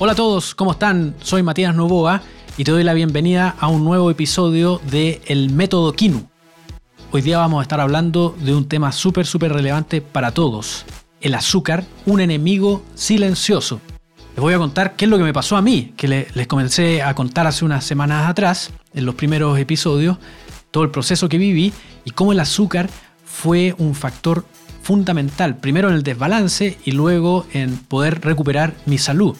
Hola a todos, ¿cómo están? Soy Matías Novoa y te doy la bienvenida a un nuevo episodio de El Método Kinu. Hoy día vamos a estar hablando de un tema súper, súper relevante para todos. El azúcar, un enemigo silencioso. Les voy a contar qué es lo que me pasó a mí, que les comencé a contar hace unas semanas atrás, en los primeros episodios, todo el proceso que viví y cómo el azúcar fue un factor fundamental, primero en el desbalance y luego en poder recuperar mi salud.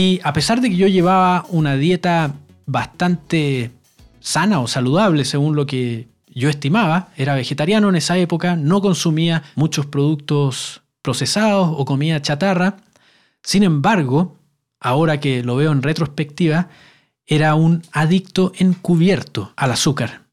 Y a pesar de que yo llevaba una dieta bastante sana o saludable según lo que yo estimaba, era vegetariano en esa época, no consumía muchos productos procesados o comida chatarra, sin embargo, ahora que lo veo en retrospectiva, era un adicto encubierto al azúcar.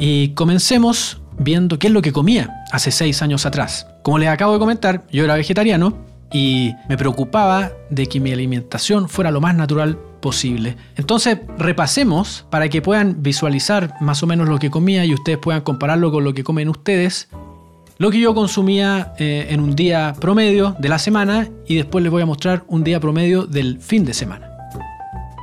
Y comencemos viendo qué es lo que comía hace seis años atrás. Como les acabo de comentar, yo era vegetariano y me preocupaba de que mi alimentación fuera lo más natural posible. Entonces, repasemos para que puedan visualizar más o menos lo que comía y ustedes puedan compararlo con lo que comen ustedes. Lo que yo consumía eh, en un día promedio de la semana y después les voy a mostrar un día promedio del fin de semana.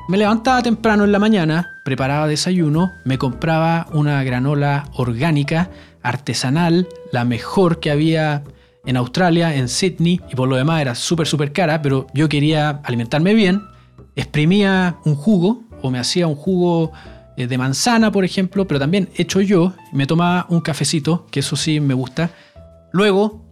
Me levantaba temprano en la mañana, preparaba desayuno, me compraba una granola orgánica, artesanal, la mejor que había en Australia, en Sydney, y por lo demás era súper, súper cara, pero yo quería alimentarme bien, exprimía un jugo, o me hacía un jugo eh, de manzana, por ejemplo, pero también hecho yo, me tomaba un cafecito, que eso sí me gusta. Luego,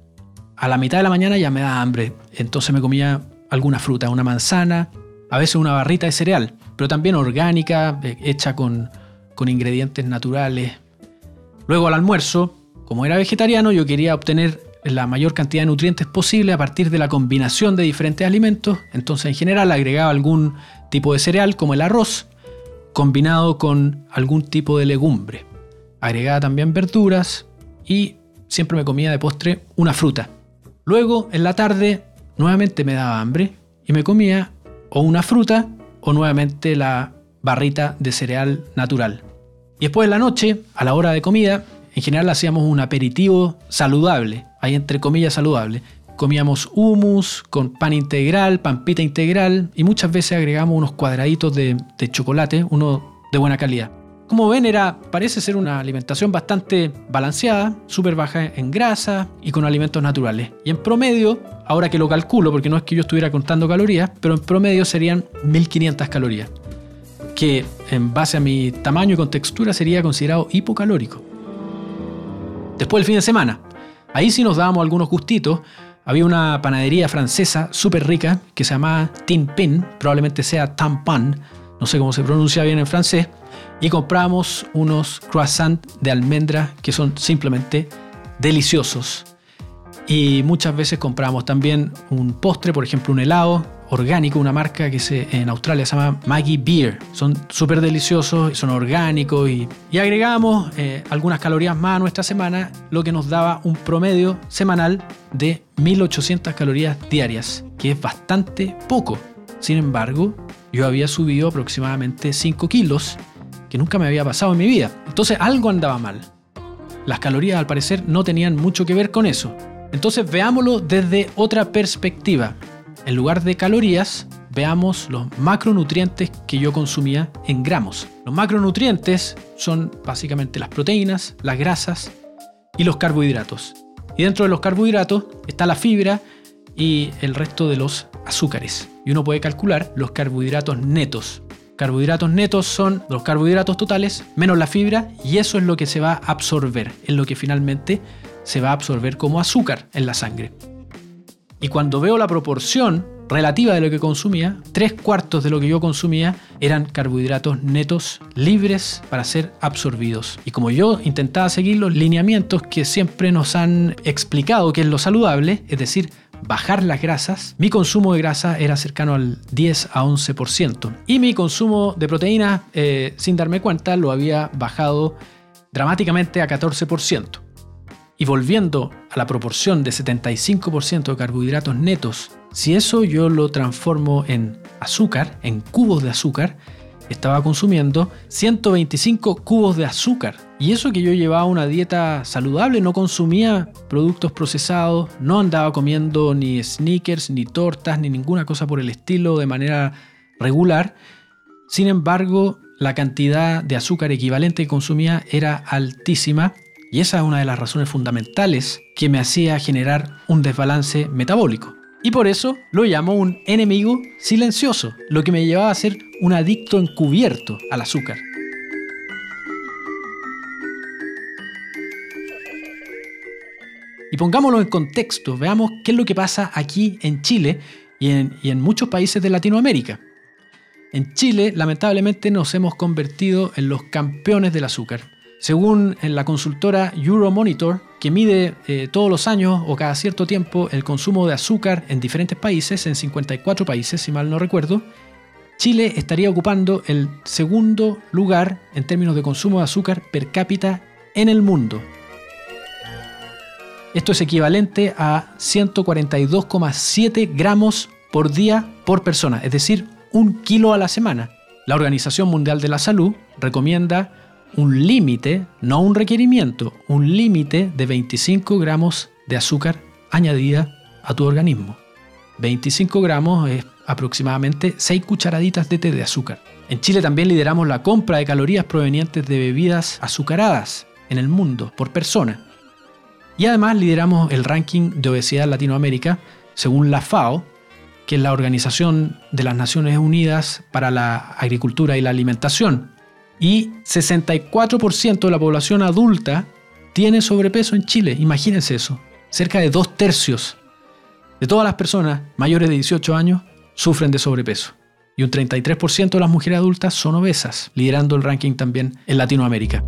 a la mitad de la mañana ya me da hambre, entonces me comía alguna fruta, una manzana, a veces una barrita de cereal, pero también orgánica, eh, hecha con, con ingredientes naturales. Luego al almuerzo, como era vegetariano, yo quería obtener la mayor cantidad de nutrientes posible a partir de la combinación de diferentes alimentos. Entonces en general agregaba algún tipo de cereal como el arroz combinado con algún tipo de legumbre. Agregaba también verduras y siempre me comía de postre una fruta. Luego en la tarde nuevamente me daba hambre y me comía o una fruta o nuevamente la barrita de cereal natural. Y después en la noche, a la hora de comida, en general hacíamos un aperitivo saludable, ahí entre comillas saludable. Comíamos hummus con pan integral, pampita integral y muchas veces agregamos unos cuadraditos de, chocolate, uno de buena calidad. Como ven, era, parece ser una alimentación bastante balanceada, súper baja en grasa y con alimentos naturales. Y en promedio, ahora que lo calculo, porque no es que yo estuviera contando calorías, pero en promedio serían 1500 calorías, que en base a mi tamaño y contextura sería considerado hipocalórico. Después del fin de semana, ahí sí nos dábamos algunos gustitos. Había una panadería francesa súper rica que se llamaba Tin Pin, probablemente sea Tampon, no sé cómo se pronuncia bien en francés, y compramos unos croissants de almendra que son simplemente deliciosos. Y muchas veces compramos también un postre, por ejemplo un helado orgánico, una marca que se, en Australia se llama Maggie Beer. Son súper deliciosos, son orgánicos y, agregamos eh, algunas calorías más a nuestra semana, lo que nos daba un promedio semanal de 1800 calorías diarias, que es bastante poco. Sin embargo, yo había subido aproximadamente 5 kilos, que nunca me había pasado en mi vida. Entonces algo andaba mal. Las calorías al parecer no tenían mucho que ver con eso. Entonces veámoslo desde otra perspectiva en lugar de calorías, veamos los macronutrientes que yo consumía en gramos. Los macronutrientes son básicamente las proteínas, las grasas y los carbohidratos. Y dentro de los carbohidratos está la fibra y el resto de los azúcares. Y uno puede calcular los carbohidratos netos. Carbohidratos netos son los carbohidratos totales menos la fibra y eso es lo que se va a absorber, es lo que finalmente se va a absorber como azúcar en la sangre. Y cuando veo la proporción relativa de lo que consumía, tres cuartos de lo que yo consumía eran carbohidratos netos libres para ser absorbidos. Y como yo intentaba seguir los lineamientos que siempre nos han explicado que es lo saludable, es decir, bajar las grasas, mi consumo de grasa era cercano al 10 a 11%. Y mi consumo de proteína, eh, sin darme cuenta, lo había bajado dramáticamente a 14%. Y volviendo a la proporción de 75% de carbohidratos netos, si eso yo lo transformo en azúcar, en cubos de azúcar, estaba consumiendo 125 cubos de azúcar. Y eso que yo llevaba una dieta saludable, no consumía productos procesados, no andaba comiendo ni sneakers, ni tortas, ni ninguna cosa por el estilo de manera regular. Sin embargo, la cantidad de azúcar equivalente que consumía era altísima y esa es una de las razones fundamentales que me hacía generar un desbalance metabólico. Y por eso lo llamo un enemigo silencioso, lo que me llevaba a ser un adicto encubierto al azúcar. Y pongámoslo en contexto, veamos qué es lo que pasa aquí en Chile y en, y en muchos países de Latinoamérica. En Chile, lamentablemente, nos hemos convertido en los campeones del azúcar. Según la consultora Euromonitor, que mide eh, todos los años o cada cierto tiempo el consumo de azúcar en diferentes países, en 54 países, si mal no recuerdo, Chile estaría ocupando el segundo lugar en términos de consumo de azúcar per cápita en el mundo. Esto es equivalente a 142,7 gramos por día por persona, es decir, un kilo a la semana. La Organización Mundial de la Salud recomienda un límite, no un requerimiento, un límite de 25 gramos de azúcar añadida a tu organismo. 25 gramos es aproximadamente 6 cucharaditas de té de azúcar. En Chile también lideramos la compra de calorías provenientes de bebidas azucaradas en el mundo por persona. Y además lideramos el ranking de obesidad en Latinoamérica según la FAO, que es la Organización de las Naciones Unidas para la Agricultura y la Alimentación, y 64% de la población adulta tiene sobrepeso en Chile. Imagínense eso. Cerca de dos tercios de todas las personas mayores de 18 años sufren de sobrepeso. Y un 33% de las mujeres adultas son obesas, liderando el ranking también en Latinoamérica.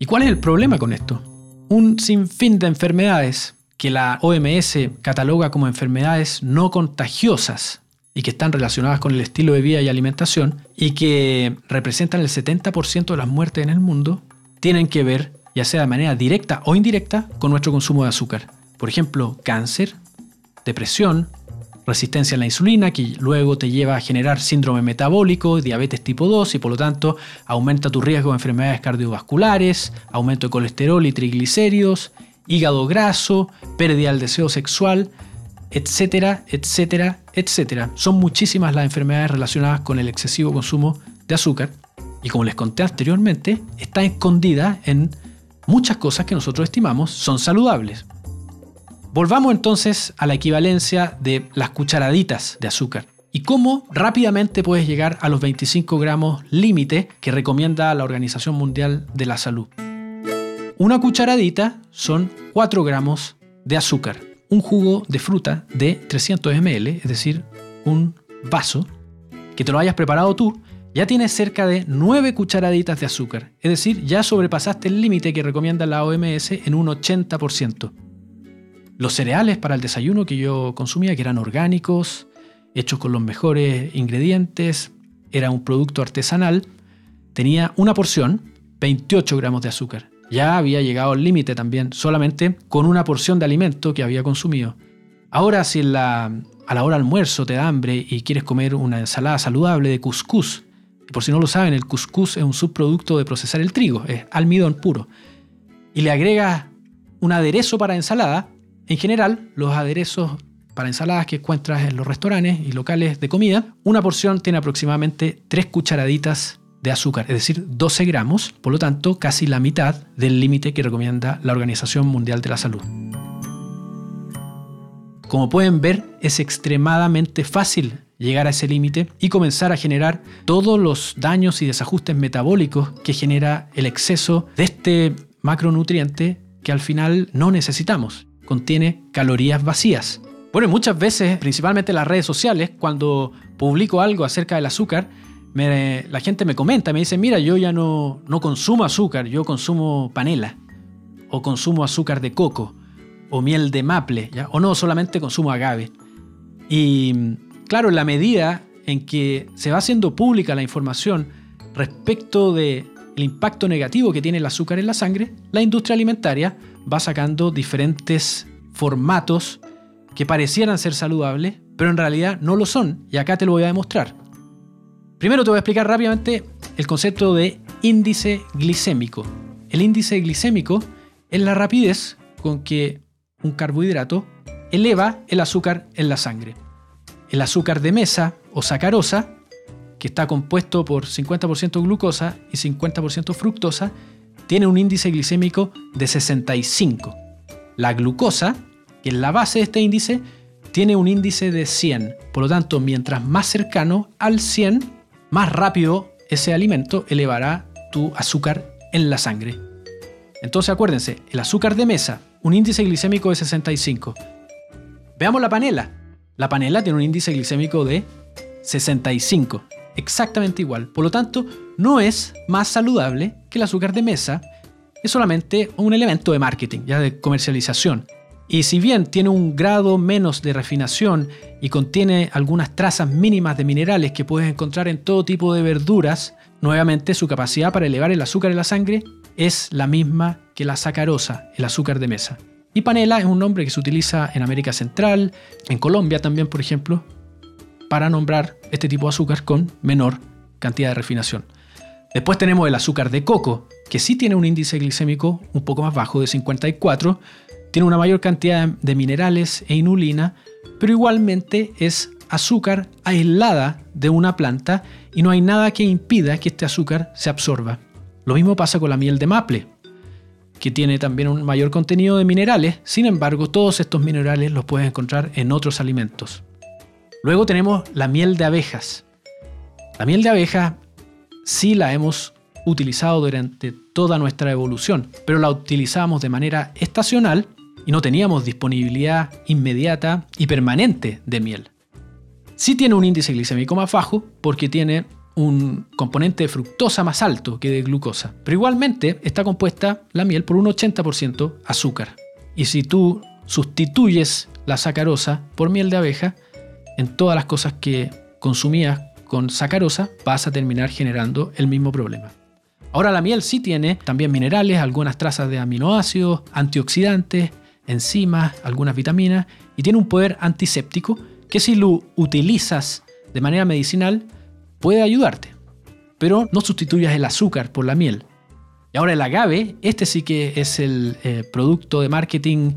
¿Y cuál es el problema con esto? Un sinfín de enfermedades que la OMS cataloga como enfermedades no contagiosas y que están relacionadas con el estilo de vida y alimentación y que representan el 70% de las muertes en el mundo, tienen que ver, ya sea de manera directa o indirecta, con nuestro consumo de azúcar. Por ejemplo, cáncer, depresión, resistencia a la insulina, que luego te lleva a generar síndrome metabólico, diabetes tipo 2 y por lo tanto aumenta tu riesgo de enfermedades cardiovasculares, aumento de colesterol y triglicéridos, hígado graso, pérdida del deseo sexual, etcétera, etcétera, etcétera. Son muchísimas las enfermedades relacionadas con el excesivo consumo de azúcar y como les conté anteriormente, está escondida en muchas cosas que nosotros estimamos son saludables. Volvamos entonces a la equivalencia de las cucharaditas de azúcar y cómo rápidamente puedes llegar a los 25 gramos límite que recomienda la Organización Mundial de la Salud. Una cucharadita son 4 gramos de azúcar un jugo de fruta de 300 ml, es decir, un vaso, que te lo hayas preparado tú, ya tienes cerca de 9 cucharaditas de azúcar. Es decir, ya sobrepasaste el límite que recomienda la OMS en un 80%. Los cereales para el desayuno que yo consumía, que eran orgánicos, hechos con los mejores ingredientes, era un producto artesanal, tenía una porción, 28 gramos de azúcar ya había llegado al límite también, solamente con una porción de alimento que había consumido. Ahora, si a la hora almuerzo te da hambre y quieres comer una ensalada saludable de cuscús, y por si no lo saben, el cuscús es un subproducto de procesar el trigo, es almidón puro, y le agregas un aderezo para ensalada, en general, los aderezos para ensaladas que encuentras en los restaurantes y locales de comida, una porción tiene aproximadamente 3 cucharaditas de azúcar, es decir, 12 gramos, por lo tanto casi la mitad del límite que recomienda la Organización Mundial de la Salud. Como pueden ver, es extremadamente fácil llegar a ese límite y comenzar a generar todos los daños y desajustes metabólicos que genera el exceso de este macronutriente que al final no necesitamos. Contiene calorías vacías. Bueno, muchas veces, principalmente en las redes sociales, cuando publico algo acerca del azúcar, la gente me comenta, me dice, mira, yo ya no, no consumo azúcar, yo consumo panela, o consumo azúcar de coco, o miel de maple, o no, solamente consumo agave. Y claro, en la medida en que se va haciendo pública la información respecto del impacto negativo que tiene el azúcar en la sangre, la industria alimentaria va sacando diferentes formatos que parecieran ser saludables, pero en realidad no lo son, y acá te lo voy a demostrar. Primero te voy a explicar rápidamente el concepto de índice glicémico. El índice glicémico es la rapidez con que un carbohidrato eleva el azúcar en la sangre. El azúcar de mesa o sacarosa, que está compuesto por 50% glucosa y 50% fructosa, tiene un índice glicémico de 65. La glucosa, que es la base de este índice, tiene un índice de 100. Por lo tanto, mientras más cercano al 100, más rápido ese alimento elevará tu azúcar en la sangre. Entonces acuérdense, el azúcar de mesa, un índice glicémico de 65. Veamos la panela. La panela tiene un índice glicémico de 65, exactamente igual. Por lo tanto, no es más saludable que el azúcar de mesa, es solamente un elemento de marketing, ya de comercialización. Y si bien tiene un grado menos de refinación y contiene algunas trazas mínimas de minerales que puedes encontrar en todo tipo de verduras, nuevamente su capacidad para elevar el azúcar en la sangre es la misma que la sacarosa, el azúcar de mesa. Y panela es un nombre que se utiliza en América Central, en Colombia también, por ejemplo, para nombrar este tipo de azúcar con menor cantidad de refinación. Después tenemos el azúcar de coco, que sí tiene un índice glicémico un poco más bajo de 54, tiene una mayor cantidad de minerales e inulina, pero igualmente es azúcar aislada de una planta y no hay nada que impida que este azúcar se absorba. Lo mismo pasa con la miel de maple, que tiene también un mayor contenido de minerales, sin embargo todos estos minerales los puedes encontrar en otros alimentos. Luego tenemos la miel de abejas. La miel de abeja sí la hemos utilizado durante toda nuestra evolución, pero la utilizamos de manera estacional y no teníamos disponibilidad inmediata y permanente de miel. Sí tiene un índice glicémico más bajo porque tiene un componente de fructosa más alto que de glucosa, pero igualmente está compuesta la miel por un 80% azúcar. Y si tú sustituyes la sacarosa por miel de abeja, en todas las cosas que consumías con sacarosa vas a terminar generando el mismo problema. Ahora la miel sí tiene también minerales, algunas trazas de aminoácidos, antioxidantes, enzimas, algunas vitaminas y tiene un poder antiséptico que si lo utilizas de manera medicinal puede ayudarte. Pero no sustituyas el azúcar por la miel. Y ahora el agave, este sí que es el eh, producto de marketing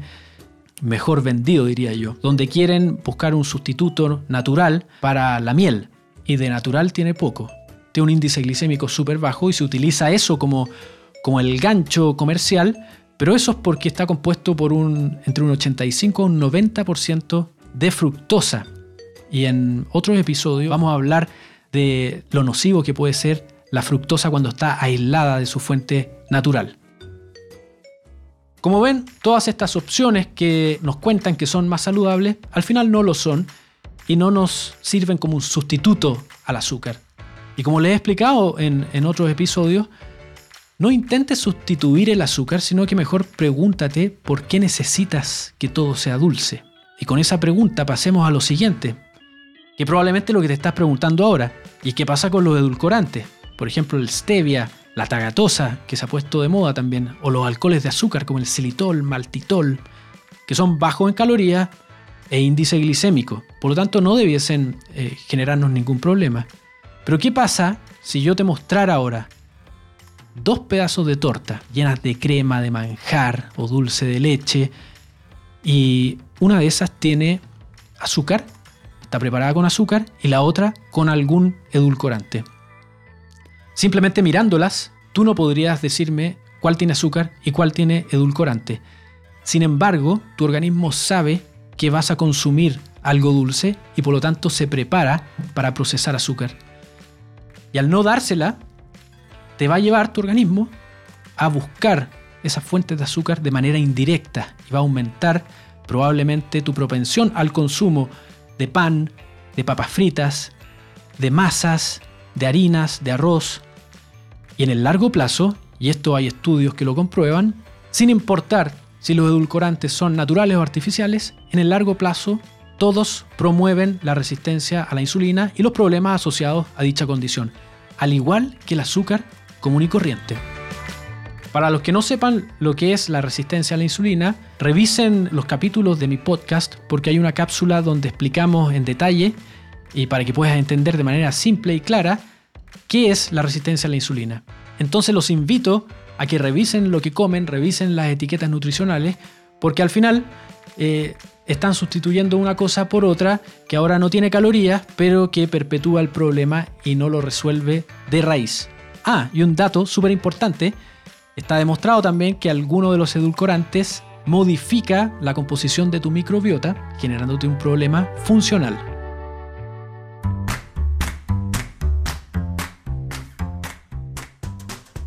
mejor vendido, diría yo, donde quieren buscar un sustituto natural para la miel. Y de natural tiene poco. Tiene un índice glicémico súper bajo y se utiliza eso como, como el gancho comercial pero eso es porque está compuesto por un, entre un 85 y un 90% de fructosa. Y en otros episodios vamos a hablar de lo nocivo que puede ser la fructosa cuando está aislada de su fuente natural. Como ven, todas estas opciones que nos cuentan que son más saludables, al final no lo son y no nos sirven como un sustituto al azúcar. Y como les he explicado en, en otros episodios, no intentes sustituir el azúcar, sino que mejor pregúntate por qué necesitas que todo sea dulce. Y con esa pregunta pasemos a lo siguiente, que probablemente lo que te estás preguntando ahora, y qué pasa con los edulcorantes. Por ejemplo, el stevia, la tagatosa, que se ha puesto de moda también, o los alcoholes de azúcar como el xilitol, maltitol, que son bajos en calorías e índice glicémico. Por lo tanto, no debiesen eh, generarnos ningún problema. Pero ¿qué pasa si yo te mostrara ahora dos pedazos de torta llenas de crema, de manjar o dulce de leche. Y una de esas tiene azúcar, está preparada con azúcar, y la otra con algún edulcorante. Simplemente mirándolas, tú no podrías decirme cuál tiene azúcar y cuál tiene edulcorante. Sin embargo, tu organismo sabe que vas a consumir algo dulce y por lo tanto se prepara para procesar azúcar. Y al no dársela, te va a llevar tu organismo a buscar esas fuentes de azúcar de manera indirecta y va a aumentar probablemente tu propensión al consumo de pan, de papas fritas, de masas, de harinas, de arroz. Y en el largo plazo, y esto hay estudios que lo comprueban, sin importar si los edulcorantes son naturales o artificiales, en el largo plazo todos promueven la resistencia a la insulina y los problemas asociados a dicha condición, al igual que el azúcar común y corriente. Para los que no sepan lo que es la resistencia a la insulina, revisen los capítulos de mi podcast porque hay una cápsula donde explicamos en detalle y para que puedas entender de manera simple y clara qué es la resistencia a la insulina. Entonces los invito a que revisen lo que comen, revisen las etiquetas nutricionales, porque al final eh, están sustituyendo una cosa por otra que ahora no tiene calorías, pero que perpetúa el problema y no lo resuelve de raíz. Ah, y un dato súper importante, está demostrado también que alguno de los edulcorantes modifica la composición de tu microbiota, generándote un problema funcional.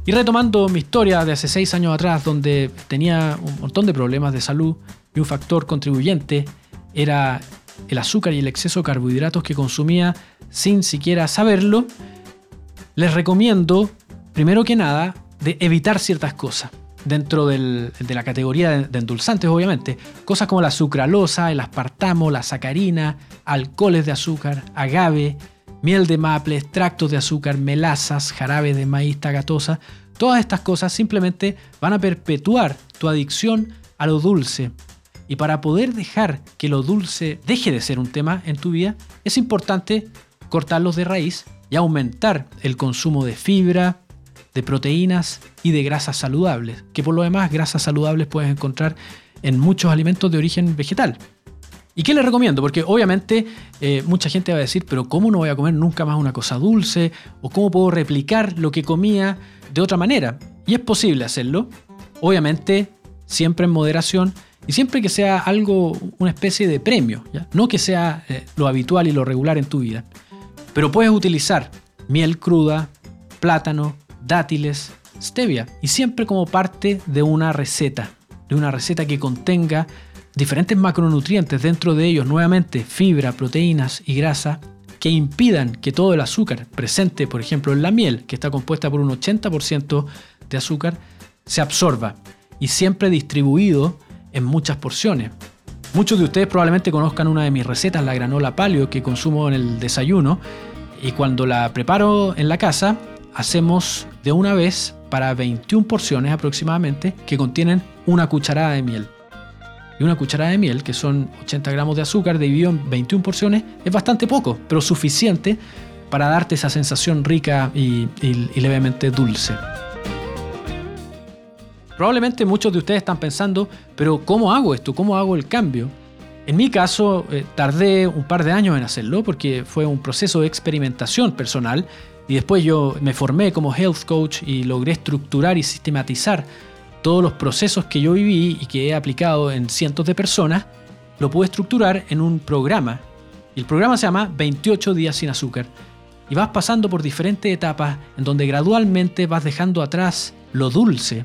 Y retomando mi historia de hace seis años atrás, donde tenía un montón de problemas de salud y un factor contribuyente era el azúcar y el exceso de carbohidratos que consumía sin siquiera saberlo, les recomiendo, primero que nada, de evitar ciertas cosas dentro de la categoría de, endulzantes, obviamente. Cosas como la sucralosa, el aspartamo, la sacarina, alcoholes de azúcar, agave, miel de maple, extractos de azúcar, melazas, jarabe de maíz tagatosa. Todas estas cosas simplemente van a perpetuar tu adicción a lo dulce. Y para poder dejar que lo dulce deje de ser un tema en tu vida, es importante cortarlos de raíz y aumentar el consumo de fibra, de proteínas y de grasas saludables, que por lo demás grasas saludables puedes encontrar en muchos alimentos de origen vegetal. ¿Y qué les recomiendo? Porque obviamente eh, mucha gente va a decir, pero ¿cómo no voy a comer nunca más una cosa dulce? ¿O cómo puedo replicar lo que comía de otra manera? Y es posible hacerlo, obviamente siempre en moderación y siempre que sea algo, una especie de premio, no que sea eh, lo habitual y lo regular en tu vida. Pero puedes utilizar miel cruda, plátano, dátiles, stevia y siempre como parte de una receta, de una receta que contenga diferentes macronutrientes, dentro de ellos nuevamente fibra, proteínas y grasa, que impidan que todo el azúcar presente, por ejemplo, en la miel, que está compuesta por un 80% de azúcar, se absorba y siempre distribuido en muchas porciones. Muchos de ustedes probablemente conozcan una de mis recetas, la granola paleo, que consumo en el desayuno, y cuando la preparo en la casa, hacemos de una vez para 21 porciones aproximadamente que contienen una cucharada de miel. Y una cucharada de miel, que son 80 gramos de azúcar dividido en 21 porciones, es bastante poco, pero suficiente para darte esa sensación rica y, levemente dulce. Probablemente muchos de ustedes están pensando, pero ¿cómo hago esto? ¿Cómo hago el cambio? En mi caso, eh, tardé un par de años en hacerlo porque fue un proceso de experimentación personal y después yo me formé como health coach y logré estructurar y sistematizar todos los procesos que yo viví y que he aplicado en cientos de personas, lo pude estructurar en un programa. El programa se llama 28 días sin azúcar. Y vas pasando por diferentes etapas en donde gradualmente vas dejando atrás lo dulce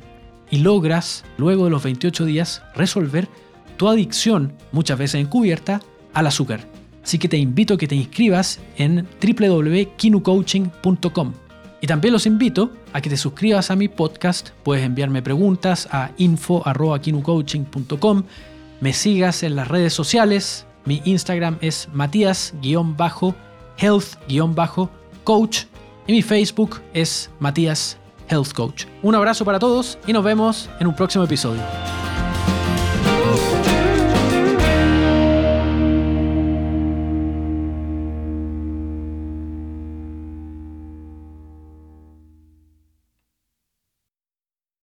y logras, luego de los 28 días, resolver tu adicción, muchas veces encubierta, al azúcar. Así que te invito a que te inscribas en www.kinucoaching.com. Y también los invito a que te suscribas a mi podcast. Puedes enviarme preguntas a info.kinucoaching.com. Me sigas en las redes sociales. Mi Instagram es matías-health-coach. Y mi Facebook es Matías Health Coach. Un abrazo para todos y nos vemos en un próximo episodio.